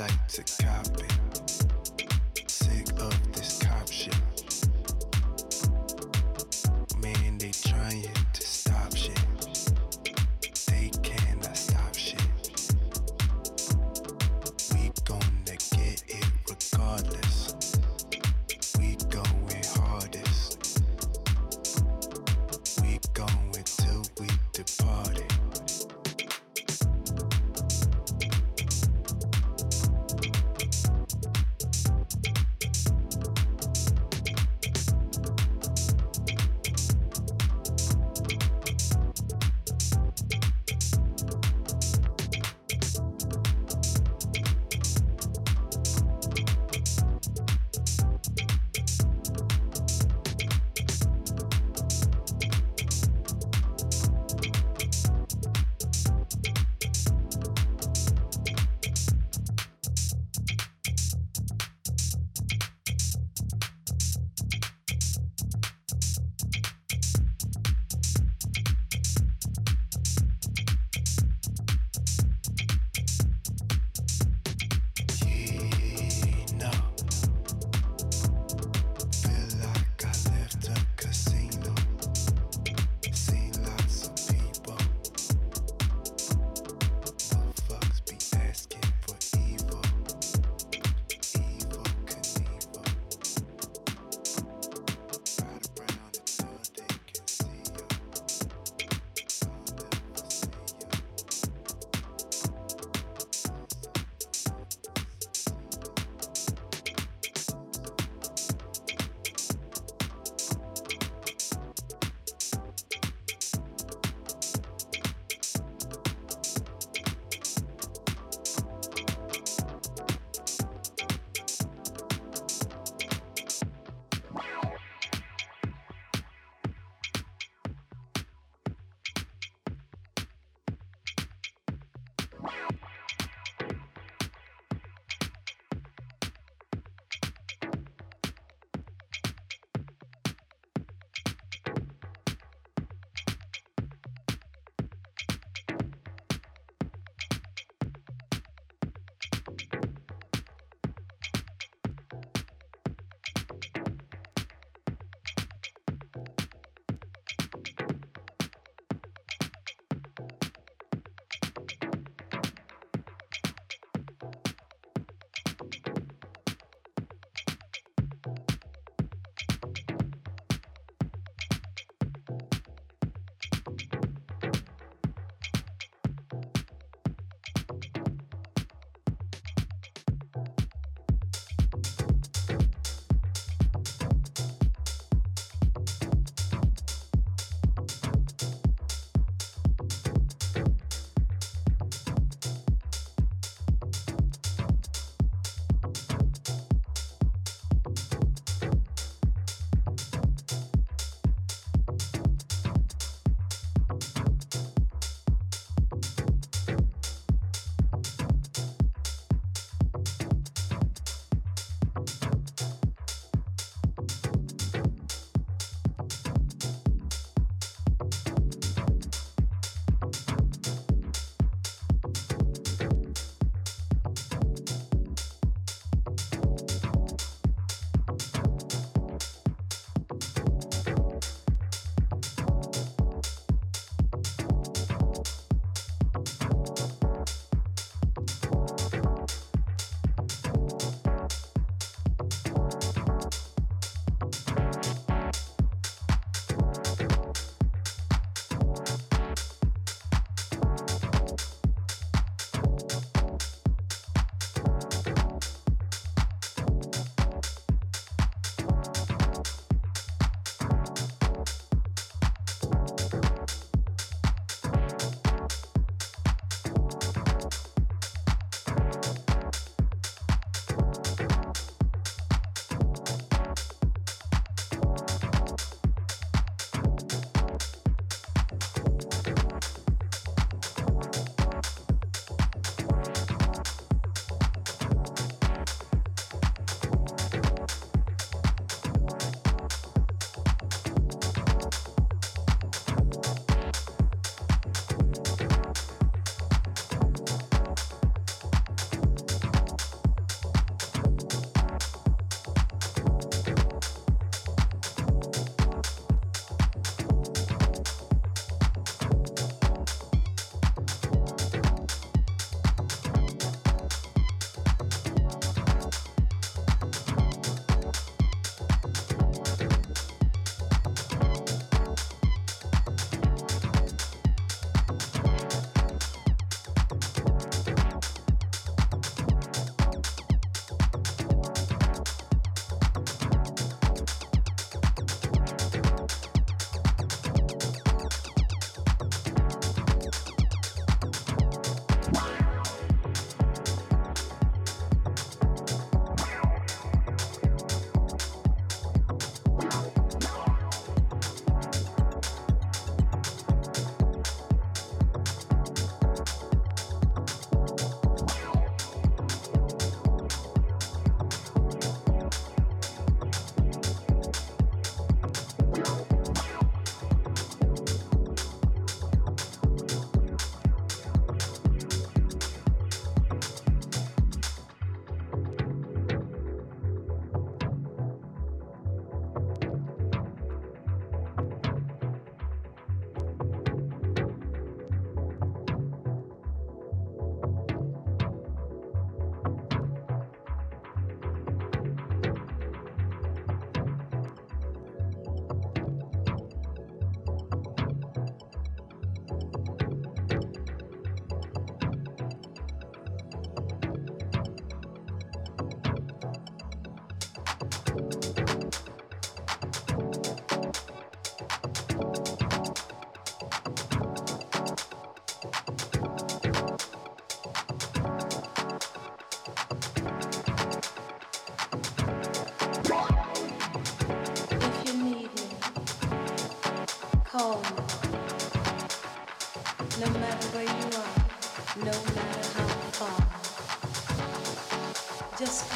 I'd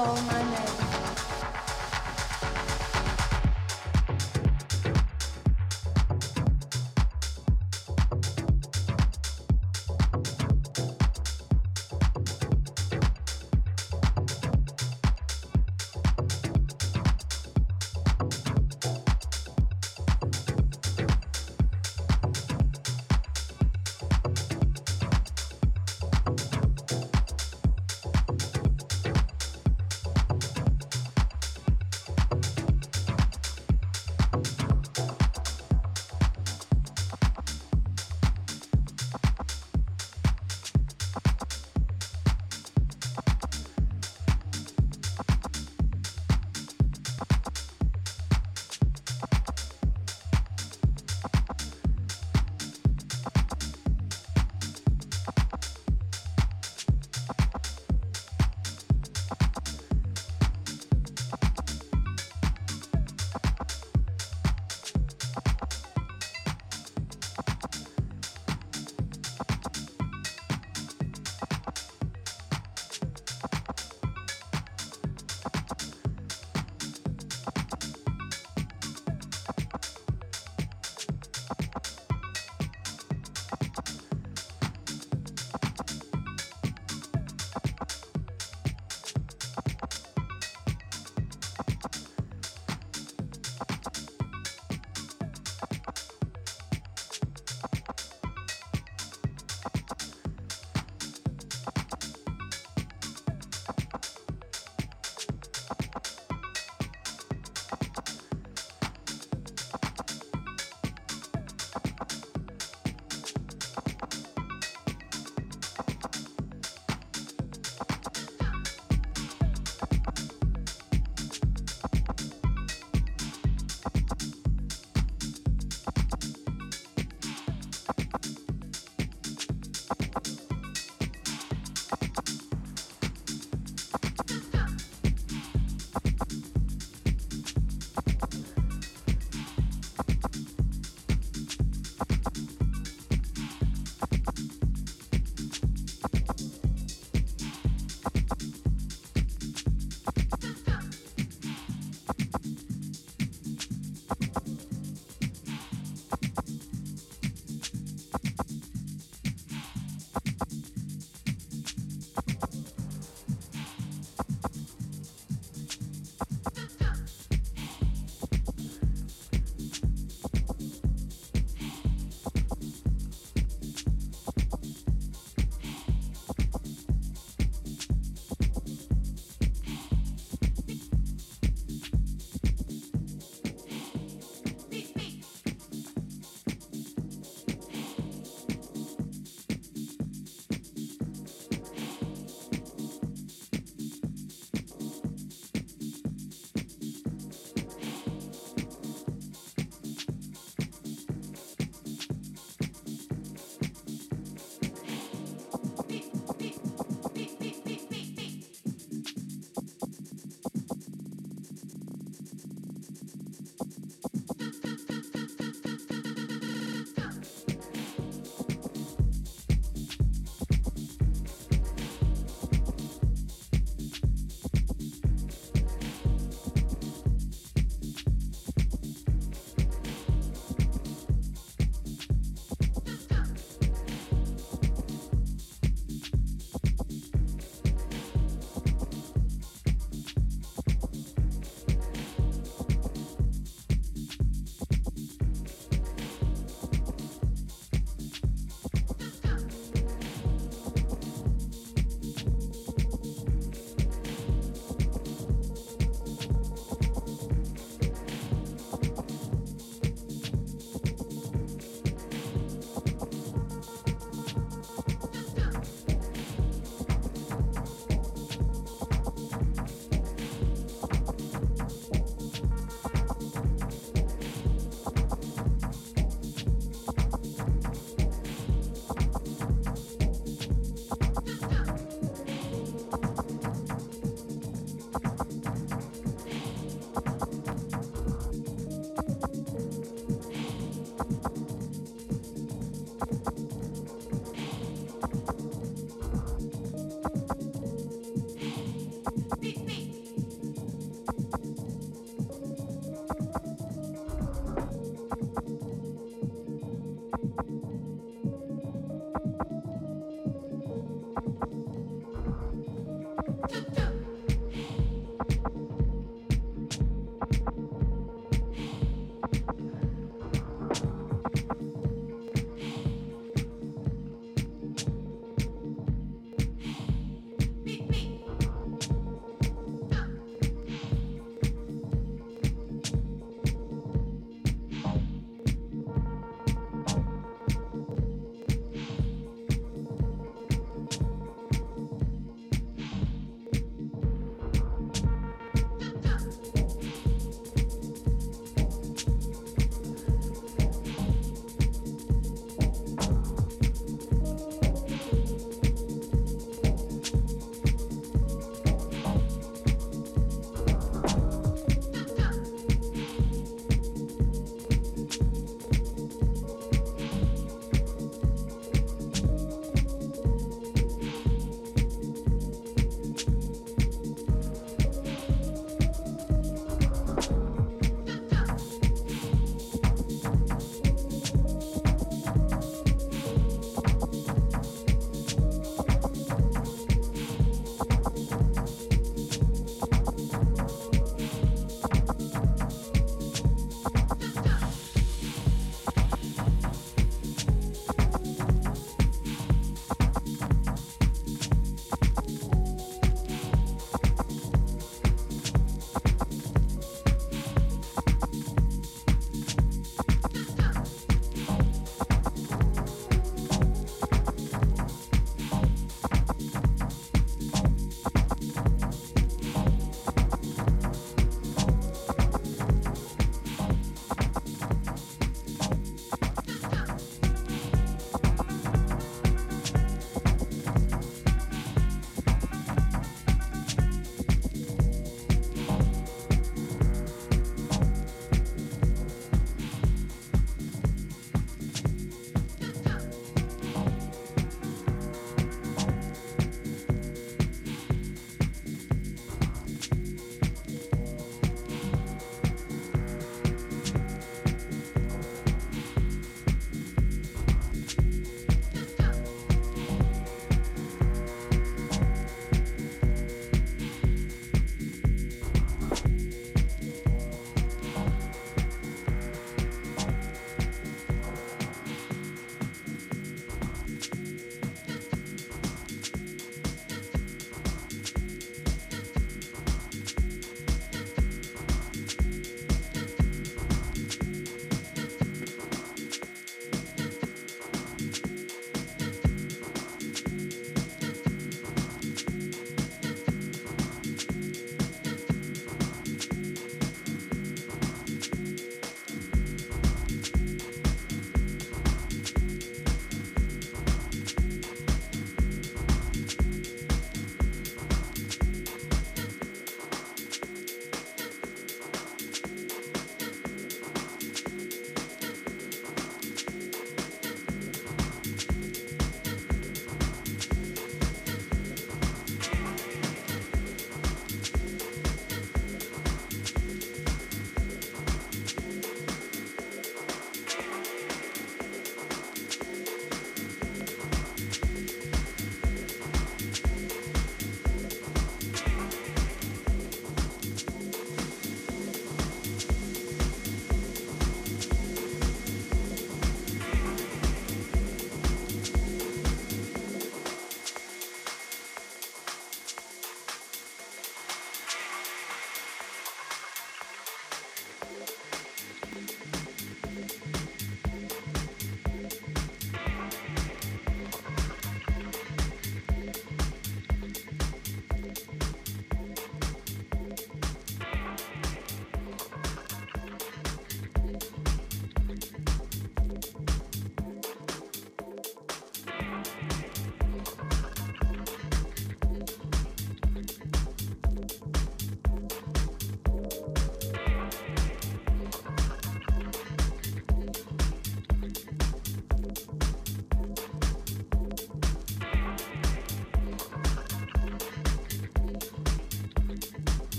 Just